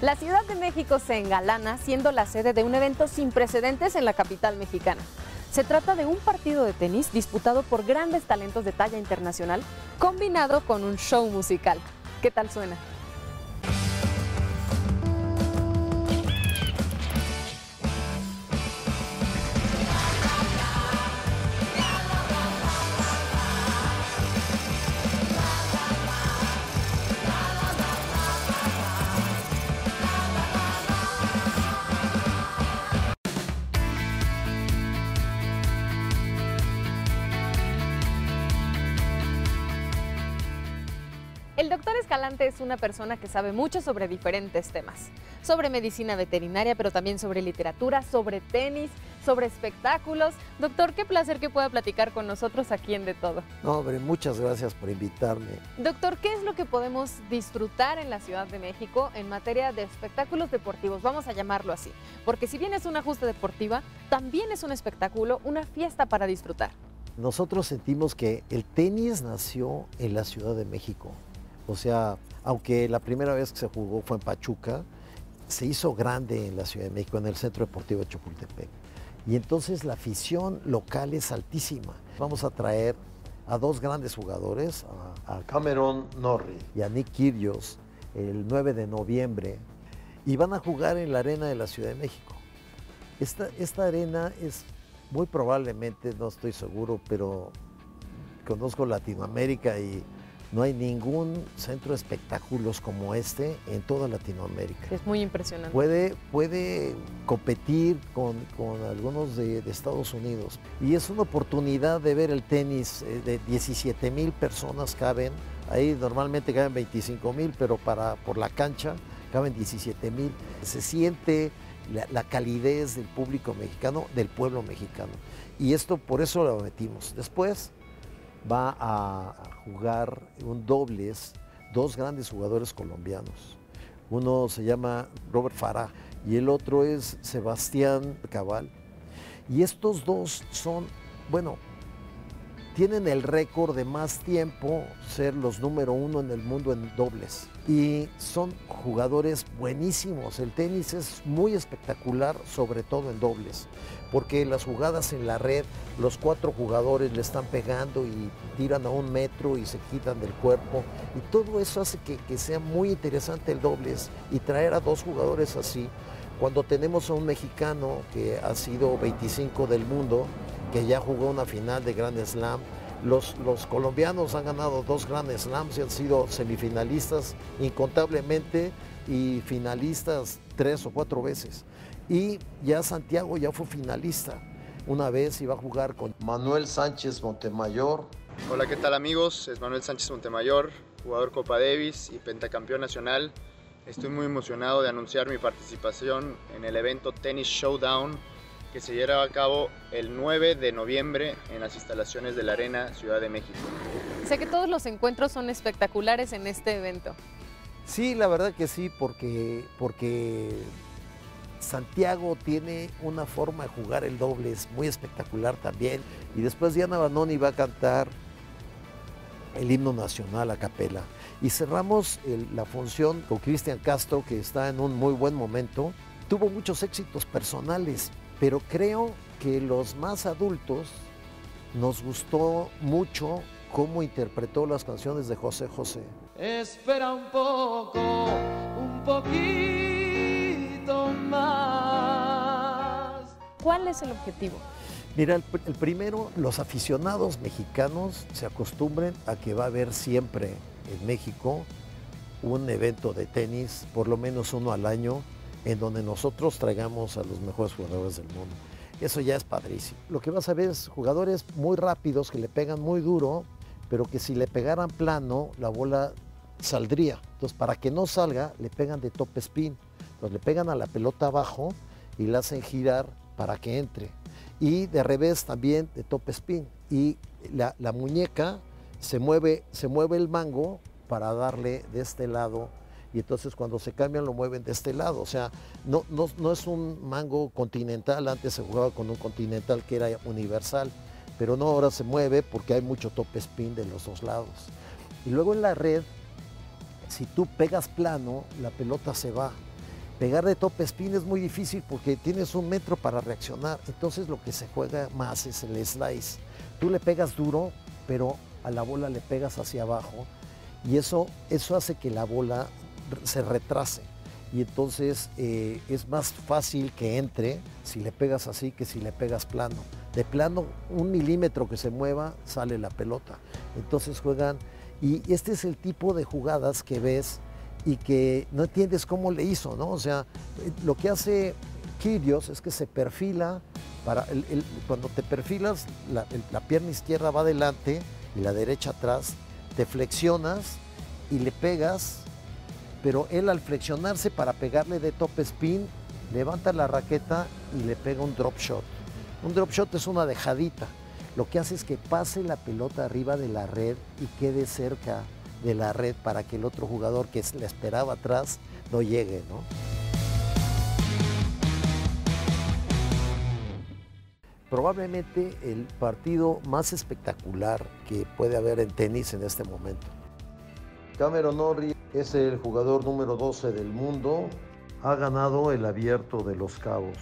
La Ciudad de México se engalana siendo la sede de un evento sin precedentes en la capital mexicana. Se trata de un partido de tenis disputado por grandes talentos de talla internacional, combinado con un show musical. ¿Qué tal suena? Escalante es una persona que sabe mucho sobre diferentes temas, sobre medicina veterinaria, pero también sobre literatura, sobre tenis, sobre espectáculos. Doctor, qué placer que pueda platicar con nosotros aquí en De Todo. No, hombre, muchas gracias por invitarme. Doctor, ¿qué es lo que podemos disfrutar en la Ciudad de México en materia de espectáculos deportivos? Vamos a llamarlo así, porque si bien es una justa deportiva, también es un espectáculo, una fiesta para disfrutar. Nosotros sentimos que el tenis nació en la Ciudad de México. O sea, aunque la primera vez que se jugó fue en Pachuca, se hizo grande en la Ciudad de México, en el Centro Deportivo de Chapultepec. Y entonces la afición local es altísima. Vamos a traer a dos grandes jugadores, a, Cameron Norrie y a Nick Kyrgios, el 9 de noviembre, y van a jugar en la arena de la Ciudad de México. Esta, esta arena es muy probablemente, no estoy seguro, pero conozco Latinoamérica y no hay ningún centro de espectáculos como este en toda Latinoamérica. Es muy impresionante. Puede, puede competir con, con algunos de, de, Estados Unidos. Y es una oportunidad de ver el tenis. eh, De 17 mil personas caben. Ahí normalmente caben 25 mil, pero para, por la cancha caben 17 mil. Se siente la, la calidez del público mexicano, del pueblo mexicano. Y esto por eso lo metimos. Después va a jugar un dobles dos grandes jugadores colombianos. Uno se llama Robert Farah y el otro es Sebastián Cabal. Y estos dos son, bueno, tienen el récord de más tiempo ser los número uno en el mundo en dobles. Y son jugadores buenísimos. El tenis es muy espectacular, sobre todo en dobles, porque las jugadas en la red, los cuatro jugadores le están pegando y tiran a un metro y se quitan del cuerpo. Y todo eso hace que, que sea muy interesante el dobles y traer a dos jugadores así. Cuando tenemos a un mexicano que ha sido 25 del mundo, que ya jugó una final de Grand Slam. Los, los, colombianos han ganado dos Grand Slams y han sido semifinalistas incontablemente y finalistas tres o cuatro veces. Y ya Santiago ya fue finalista. Una vez iba a jugar con Manuel Sánchez Montemayor. Hola, ¿qué tal amigos? Es Manuel Sánchez Montemayor, jugador Copa Davis y pentacampeón nacional. Estoy muy emocionado de anunciar mi participación en el evento Tennis Showdown que se llevará a cabo el 9 de noviembre en las instalaciones de la Arena Ciudad de México. Sé que todos los encuentros son espectaculares en este evento. Sí, la verdad que sí, porque, porque Santiago tiene una forma de jugar el doble, es muy espectacular también. Y después Diana Banoni va a cantar el himno nacional a capela. Y cerramos el, la función con Cristian Castro, que está en un muy buen momento. Tuvo muchos éxitos personales, pero creo que los más adultos nos gustó mucho cómo interpretó las canciones de José José. Espera un poco, un poquito más. ¿Cuál es el objetivo? Mira, el, el, primero, los aficionados mexicanos se acostumbren a que va a haber siempre en México un evento de tenis, por lo menos uno al año, en donde nosotros traigamos a los mejores jugadores del mundo. Eso ya es padrísimo. Lo que vas a ver es jugadores muy rápidos que le pegan muy duro, pero que si le pegaran plano, la bola saldría. Entonces, para que no salga, le pegan de top spin. Entonces, le pegan a la pelota abajo y la hacen girar para que entre. Y de revés también de top spin. Y la, la muñeca se mueve, se mueve el mango para darle de este lado y entonces cuando se cambian lo mueven de este lado. O sea, no, no, es un mango continental, antes se jugaba con un continental que era universal, pero no, ahora se mueve porque hay mucho top spin de los dos lados. Y luego en la red, si tú pegas plano, la pelota se va. Pegar de top spin es muy difícil porque tienes un metro para reaccionar. Entonces lo que se juega más es el slice. Tú le pegas duro, pero a la bola le pegas hacia abajo y eso, eso hace que la bola se retrase. Y entonces eh, es más fácil que entre si le pegas así que si le pegas plano. De plano, un milímetro que se mueva, sale la pelota. Entonces juegan, y este es el tipo de jugadas que ves y que no entiendes cómo le hizo, ¿no? O sea, lo que hace Kyrgios es que se perfila, para cuando te perfilas, la, la, pierna izquierda va adelante y la derecha atrás, te flexionas y le pegas, pero él al flexionarse para pegarle de top spin, levanta la raqueta y le pega un drop shot. Un drop shot es una dejadita. Lo que hace es que pase la pelota arriba de la red y quede cerca de la red para que el otro jugador que le esperaba atrás no llegue, ¿no? Probablemente el partido más espectacular que puede haber en tenis en este momento. Cameron Norrie es el jugador número 12 del mundo. Ha ganado el abierto de los cabos.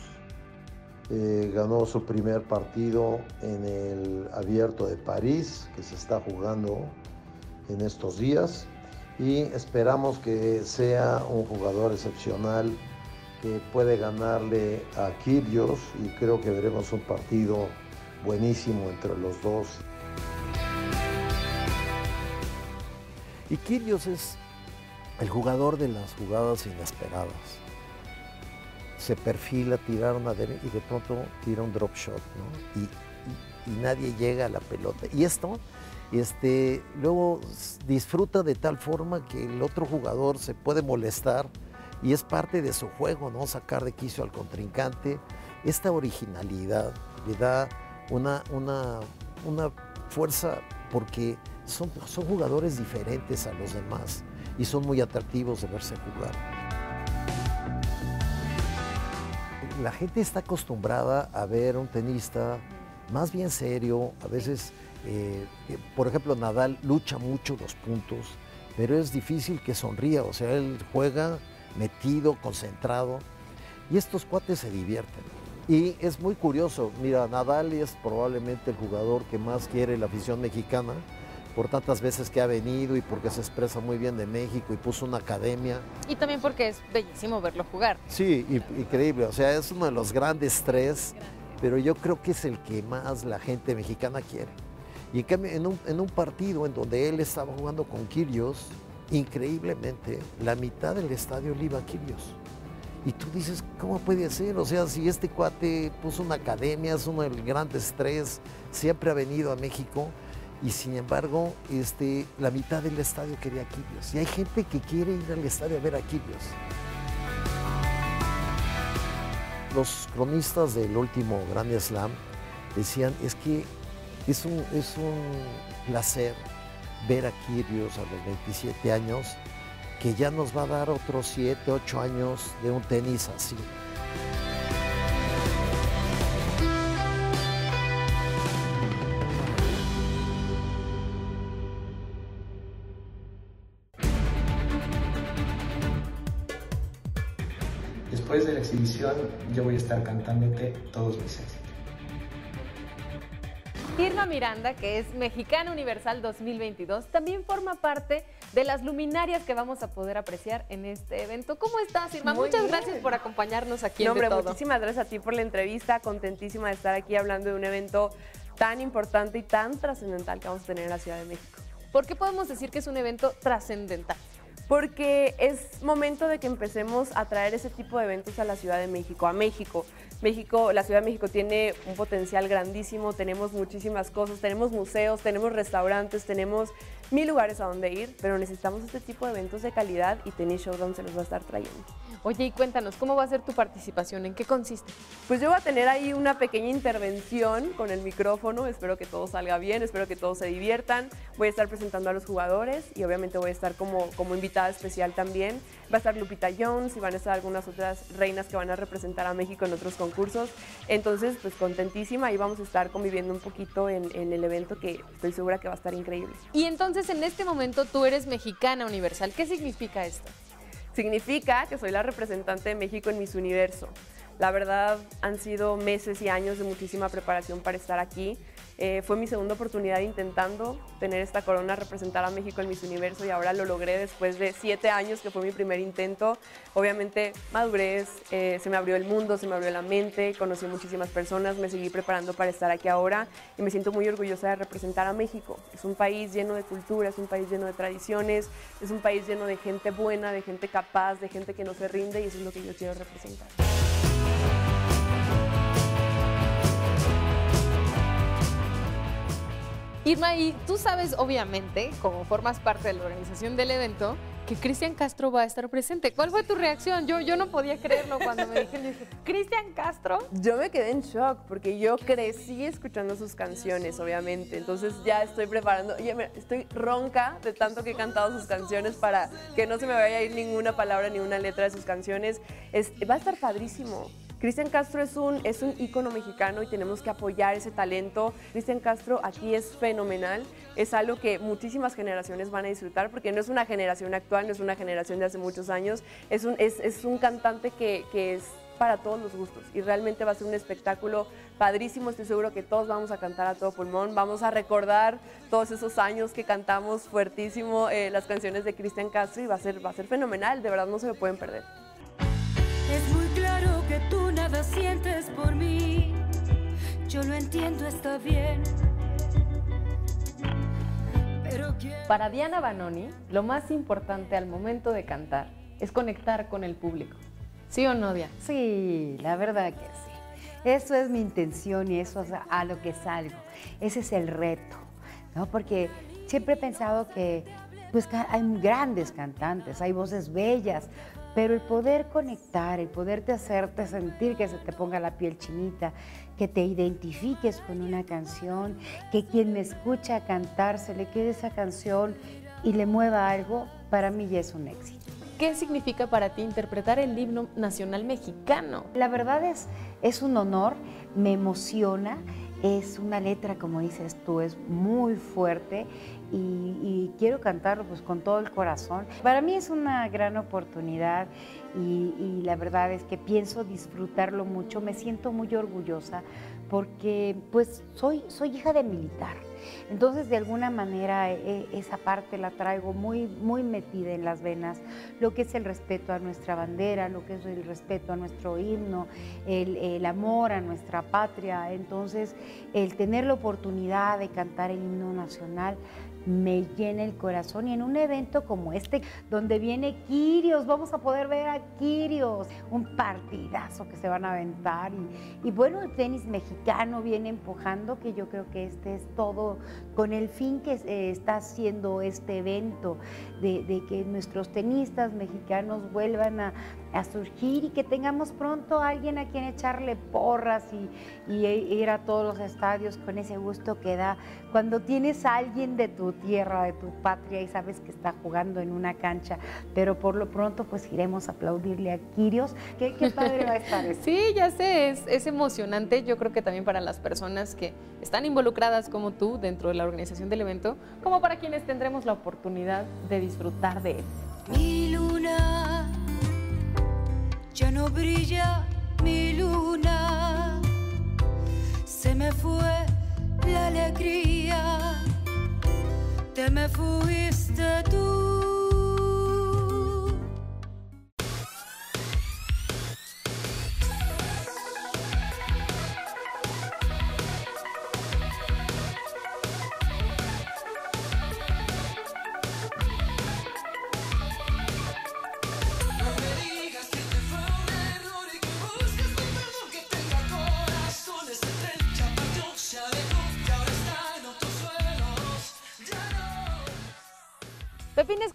Eh, ganó su primer partido en el abierto de París, que se está jugando en estos días y esperamos que sea un jugador excepcional que puede ganarle a Kyrgios y creo que veremos un partido buenísimo entre los dos. Y Kyrgios es el jugador de las jugadas inesperadas. Se perfila, tirar una derecha y de pronto tira un drop shot, ¿no? y, y nadie llega a la pelota. Y esto este, luego disfruta de tal forma que el otro jugador se puede molestar y es parte de su juego, ¿no? Sacar de quicio al contrincante. Esta originalidad le da una, una, una fuerza porque son, son jugadores diferentes a los demás y son muy atractivos de verse jugar. La gente está acostumbrada a ver un tenista más bien serio, a veces eh, por ejemplo, Nadal lucha mucho los puntos, pero es difícil que sonría, o sea, él juega metido, concentrado, y estos cuates se divierten. Y es muy curioso, mira, Nadal es probablemente el jugador que más quiere la afición mexicana, por tantas veces que ha venido y porque se expresa muy bien de México y puso una academia. Y también porque es bellísimo verlo jugar. Sí, increíble, o sea, es uno de los grandes tres, pero yo creo que es el que más la gente mexicana quiere. Y en un, en un partido en donde él estaba jugando con Kirios, increíblemente, la mitad del estadio le iba a Kirios. Y tú dices, ¿cómo puede ser? O sea, si este cuate puso una academia, es uno de los grandes tres, siempre ha venido a México, y sin embargo, este, la mitad del estadio quería a Kirios. Y hay gente que quiere ir al estadio a ver a Kirios. Los cronistas del último Grand Slam decían, es que es un, placer ver a Kirios a los 27 años, que ya nos va a dar otros 7, 8 años de un tenis así. Exhibición, yo voy a estar cantándote todos mis éxitos. Irma Miranda, que es Mexicana Universal 2022, también forma parte de las luminarias que vamos a poder apreciar en este evento. ¿Cómo estás, Irma? Muchas gracias por acompañarnos aquí en hombre, muchísimas gracias a ti por la entrevista. Contentísima de estar aquí hablando de un evento tan importante y tan trascendental que vamos a tener en la Ciudad de México. ¿Por qué podemos decir que es un evento trascendental? Porque es momento de que empecemos a traer ese tipo de eventos a la Ciudad de México, a México. México, la Ciudad de México tiene un potencial grandísimo, tenemos muchísimas cosas, tenemos museos, tenemos restaurantes, tenemos mil lugares a donde ir, pero necesitamos este tipo de eventos de calidad y Tennis Showdown se los va a estar trayendo. Oye, y cuéntanos, ¿cómo va a ser tu participación? ¿En qué consiste? Pues yo voy a tener ahí una pequeña intervención con el micrófono, espero que todo salga bien, espero que todos se diviertan. Voy a estar presentando a los jugadores y obviamente voy a estar como, como invitada especial también. Va a estar Lupita Jones y van a estar algunas otras reinas que van a representar a México en otros concursos. Entonces, pues contentísima y vamos a estar conviviendo un poquito en, en el evento que estoy segura que va a estar increíble. Y entonces en este momento tú eres mexicana universal. ¿Qué significa esto? Significa que soy la representante de México en Miss Universo. La verdad, han sido meses y años de muchísima preparación para estar aquí. Eh, fue mi segunda oportunidad intentando tener esta corona, representar a México en Miss Universo y ahora lo logré después de siete años que fue mi primer intento. Obviamente madurez, eh, se me abrió el mundo, se me abrió la mente, conocí muchísimas personas, me seguí preparando para estar aquí ahora y me siento muy orgullosa de representar a México. Es un país lleno de cultura, es un país lleno de tradiciones, es un país lleno de gente buena, de gente capaz, de gente que no se rinde y eso es lo que yo quiero representar. Irma, y tú sabes, obviamente, como formas parte de la organización del evento, que Cristian Castro va a estar presente. ¿Cuál fue tu reacción? Yo, yo no podía creerlo cuando me dijeron, dije, ¿Cristian Castro? Yo me quedé en shock porque yo crecí escuchando sus canciones, obviamente. Entonces ya estoy preparando, oye, estoy ronca de tanto que he cantado sus canciones para que no se me vaya a ir ninguna palabra ni una letra de sus canciones. Es, va a estar padrísimo. Cristian Castro es un, es un ícono mexicano y tenemos que apoyar ese talento. Cristian Castro aquí es fenomenal, es algo que muchísimas generaciones van a disfrutar porque no es una generación actual, no es una generación de hace muchos años, es un, es, es un cantante que, que es para todos los gustos y realmente va a ser un espectáculo padrísimo, estoy seguro que todos vamos a cantar a todo pulmón, vamos a recordar todos esos años que cantamos fuertísimo eh, las canciones de Cristian Castro y va a, ser, va a ser fenomenal, de verdad no se lo pueden perder. Nada sientes por mí. Yo lo entiendo, está bien. Pero Para Diana Banoni, lo más importante al momento de cantar es conectar con el público. ¿Sí o no, Diana? Sí, la verdad que sí. Eso es mi intención y eso es a lo que salgo. Ese es el reto, ¿no? Porque siempre he pensado que pues hay grandes cantantes, hay voces bellas, pero el poder conectar, el poderte hacerte sentir que se te ponga la piel chinita, que te identifiques con una canción, que quien me escucha cantar se le quede esa canción y le mueva algo, para mí ya es un éxito. ¿Qué significa para ti interpretar el himno nacional mexicano? La verdad es, es un honor, me emociona es una letra, como dices tú, es muy fuerte y, quiero cantarlo pues con todo el corazón. Para mí es una gran oportunidad y, y, la verdad es que pienso disfrutarlo mucho. Me siento muy orgullosa porque pues soy, soy hija de militar. Entonces, de alguna manera, e, esa parte la traigo muy, muy metida en las venas, lo que es el respeto a nuestra bandera, lo que es el respeto a nuestro himno, el, el amor a nuestra patria. Entonces, el tener la oportunidad de cantar el himno nacional me llena el corazón y en un evento como este, donde viene Kirios, vamos a poder ver a Kirios, un partidazo que se van a aventar y, bueno, el tenis mexicano viene empujando, que yo creo que este es todo con el fin que eh, está haciendo este evento, de, de que nuestros tenistas mexicanos vuelvan a, a surgir y que tengamos pronto a alguien a quien echarle porras y, ir a todos los estadios con ese gusto que da cuando tienes a alguien de tu tierra, de tu patria y sabes que está jugando en una cancha, pero por lo pronto pues iremos a aplaudirle a Kirios. Qué, padre va a estar eso. Sí, ya sé, es, es emocionante, yo creo que también para las personas que están involucradas como tú dentro de la organización del evento, como para quienes tendremos la oportunidad de disfrutar de él. Mi luna ya no brilla mi luna, se me fue la alegría, te me fuiste tú.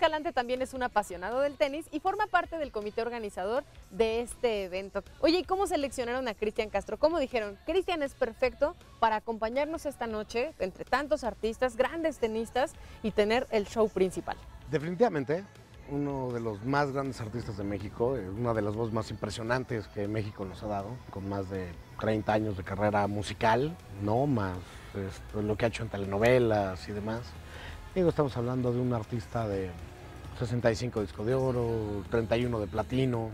Escalante también es un apasionado del tenis y forma parte del comité organizador de este evento. Oye, ¿y cómo seleccionaron a Cristian Castro? ¿Cómo dijeron? Cristian es perfecto para acompañarnos esta noche entre tantos artistas, grandes tenistas y tener el show principal. Definitivamente, uno de los más grandes artistas de México, eh, una de las voces más impresionantes que México nos ha dado, con más de 30 años de carrera musical, no más lo que ha hecho en telenovelas y demás. Digo, estamos hablando de un artista de 65 disco de oro, 31 de platino,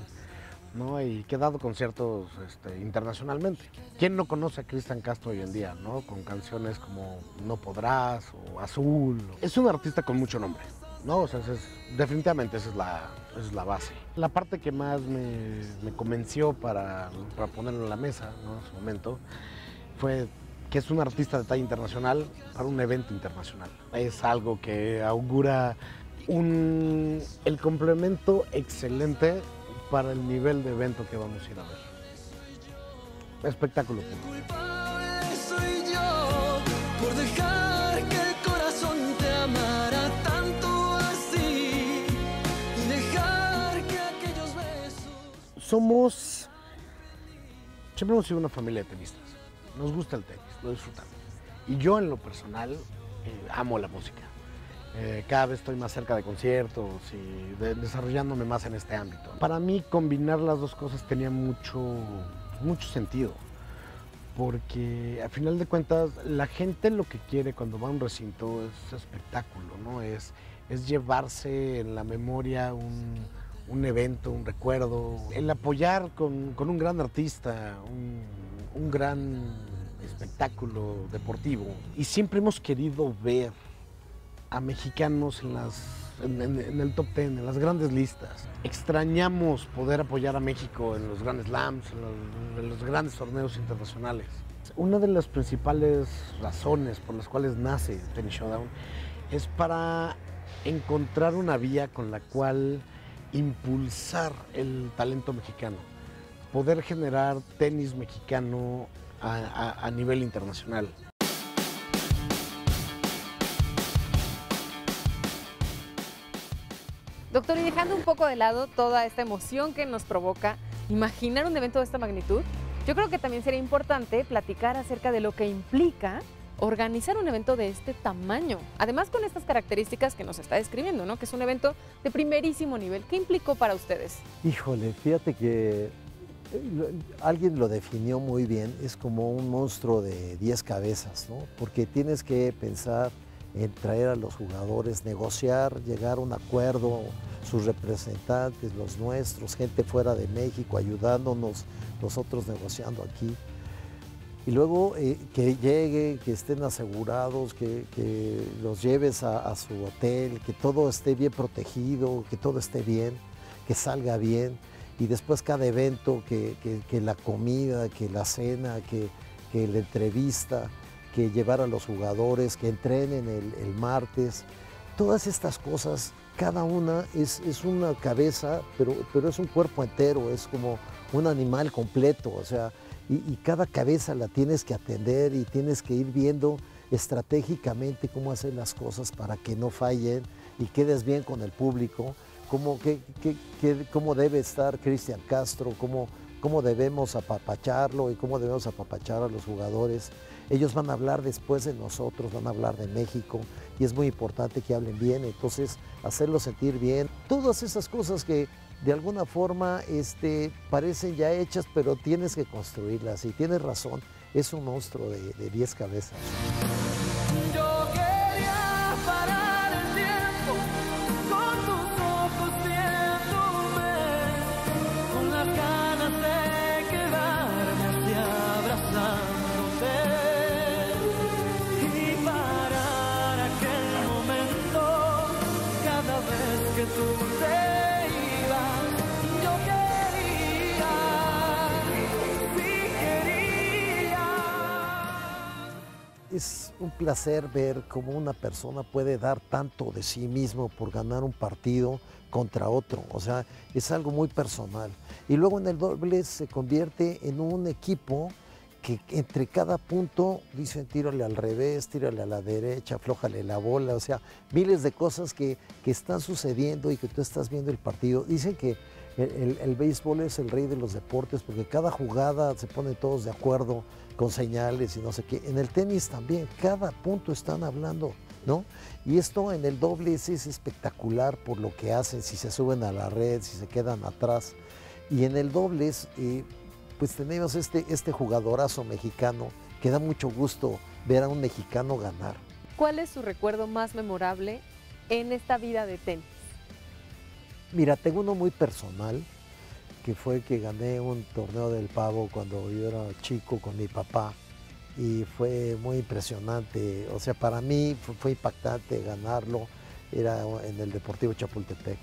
¿no? Y que ha dado conciertos este, internacionalmente. ¿Quién no conoce a Cristian Castro hoy en día, ¿no? Con canciones como No Podrás o Azul. Es un artista con mucho nombre, ¿no? O sea, es- definitivamente esa es, la, esa es la base. La parte que más me, me convenció para, para ponerlo en la mesa, ¿no? En su momento, fue que es un artista de talla internacional para un evento internacional. Es algo que augura un, el complemento excelente para el nivel de evento que vamos a ir a ver. Espectáculo Somos. Siempre hemos sido una familia de tenistas. Nos gusta el tenis, lo disfrutamos. Y yo, en lo personal, eh, amo la música. Eh, cada vez estoy más cerca de conciertos y de- desarrollándome más en este ámbito. Para mí, combinar las dos cosas tenía mucho, mucho sentido. Porque a final de cuentas, la gente lo que quiere cuando va a un recinto es espectáculo, ¿no? Es, es llevarse en la memoria un, un evento, un recuerdo, el apoyar con, con un gran artista, un, un gran espectáculo deportivo. Y siempre hemos querido ver a mexicanos en, las, en, el top ten, en las grandes listas. Extrañamos poder apoyar a México en los grandes slams, en los, grandes torneos internacionales. Una de las principales razones por las cuales nace Tennis Showdown es para encontrar una vía con la cual impulsar el talento mexicano, poder generar tenis mexicano a nivel internacional. Doctor, y dejando un poco de lado toda esta emoción que nos provoca imaginar un evento de esta magnitud, yo creo que también sería importante platicar acerca de lo que implica organizar un evento de este tamaño. Además con estas características que nos está describiendo, ¿no? Que es un evento de primerísimo nivel. ¿Qué implicó para ustedes? Híjole, fíjate que eh, alguien lo definió muy bien, es como un monstruo de 10 cabezas, ¿no? Porque tienes que pensar en traer a los jugadores, negociar, llegar a un acuerdo, sus representantes, los nuestros, gente fuera de México ayudándonos, nosotros negociando aquí. Y luego eh, que lleguen, que estén asegurados, que, los lleves a, su hotel, que todo esté bien protegido, que todo esté bien, que salga bien. Y después cada evento, que, la comida, que la cena, que la entrevista, que llevar a los jugadores, que entrenen el, martes. Todas estas cosas, cada una es, es una cabeza, pero, pero es un cuerpo entero, es como un animal completo. O sea, y, cada cabeza la tienes que atender y tienes que ir viendo estratégicamente cómo hacer las cosas para que no fallen y quedes bien con el público, cómo, qué- qué- cómo debe estar Cristian Castro, cómo, cómo debemos apapacharlo y cómo debemos apapachar a los jugadores. Ellos van a hablar después de nosotros, van a hablar de México y es muy importante que hablen bien, entonces hacerlos sentir bien. Todas esas cosas que de alguna forma este, parecen ya hechas, pero tienes que construirlas y tienes razón, es un monstruo de de 10 cabezas. Es un placer ver cómo una persona puede dar tanto de sí mismo por ganar un partido contra otro. O sea, es algo muy personal. Y luego en el doble se convierte en un equipo que entre cada punto dicen tírale al revés, tírale a la derecha, aflójale la bola. O sea, miles de cosas que, que están sucediendo y que tú estás viendo el partido. Dicen que el, el- béisbol es el rey de los deportes porque cada jugada se ponen todos de acuerdo con señales y no sé qué. En el tenis también, cada punto están hablando, ¿no? Y esto en el doble es, es espectacular por lo que hacen, si se suben a la red, si se quedan atrás. Y en el dobles, eh, pues tenemos este, este jugadorazo mexicano que da mucho gusto ver a un mexicano ganar. ¿Cuál es su recuerdo más memorable en esta vida de tenis? Mira, tengo uno muy personal, fue que gané un torneo del pavo cuando yo era chico con mi papá y fue muy impresionante. O sea, para mí fue, impactante ganarlo, era en el Deportivo Chapultepec.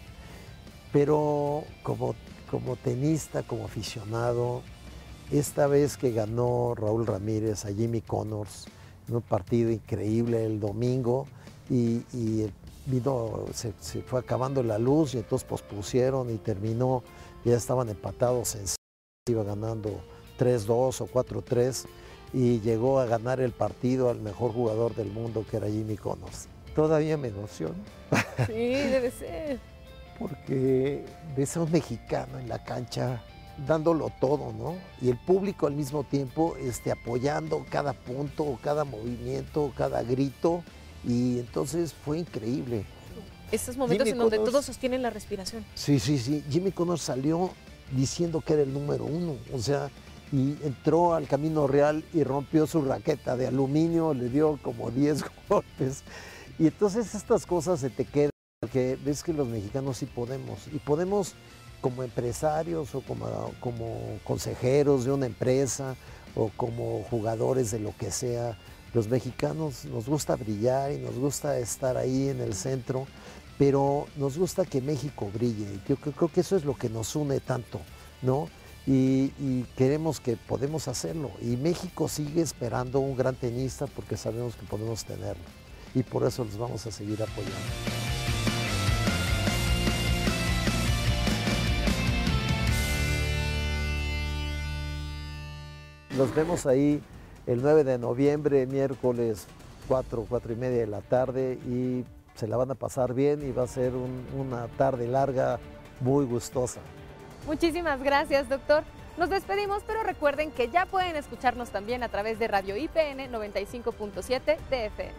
Pero como, como tenista, como aficionado, esta vez que ganó Raúl Ramírez a Jimmy Connors, en un partido increíble el domingo, y, y vino, se, se fue acabando la luz y entonces pospusieron y terminó, ya estaban empatados en iba ganando 3-2 o 4-3 y llegó a ganar el partido al mejor jugador del mundo que era Jimmy Connors. Todavía me emociono Sí, debe ser. porque ves a un mexicano en la cancha dándolo todo, ¿no? Y el público al mismo tiempo este, apoyando cada punto, cada movimiento, cada grito. Y entonces fue increíble. Estos momentos Jimmy en donde Connors- todos sostienen la respiración. Sí, sí, sí. Jimmy Connors salió diciendo que era el número uno. O sea, y entró al Camino Real y rompió su raqueta de aluminio, le dio como 10 golpes. Y entonces estas cosas se te quedan, porque ves que los mexicanos sí podemos. Y podemos como empresarios o como, como consejeros de una empresa o como jugadores de lo que sea. Los mexicanos nos gusta brillar y nos gusta estar ahí en el centro pero nos gusta que México brille. Yo creo, que eso es lo que nos une tanto, ¿no? Y, queremos que podemos hacerlo. Y México sigue esperando un gran tenista porque sabemos que podemos tenerlo. Y por eso los vamos a seguir apoyando. Nos vemos ahí el 9 de noviembre, miércoles 4, 4 y media de la tarde y se la van a pasar bien y va a ser un- una tarde larga muy gustosa. Muchísimas gracias, doctor. Nos despedimos, pero recuerden que ya pueden escucharnos también a través de Radio IPN 95.7 TFM.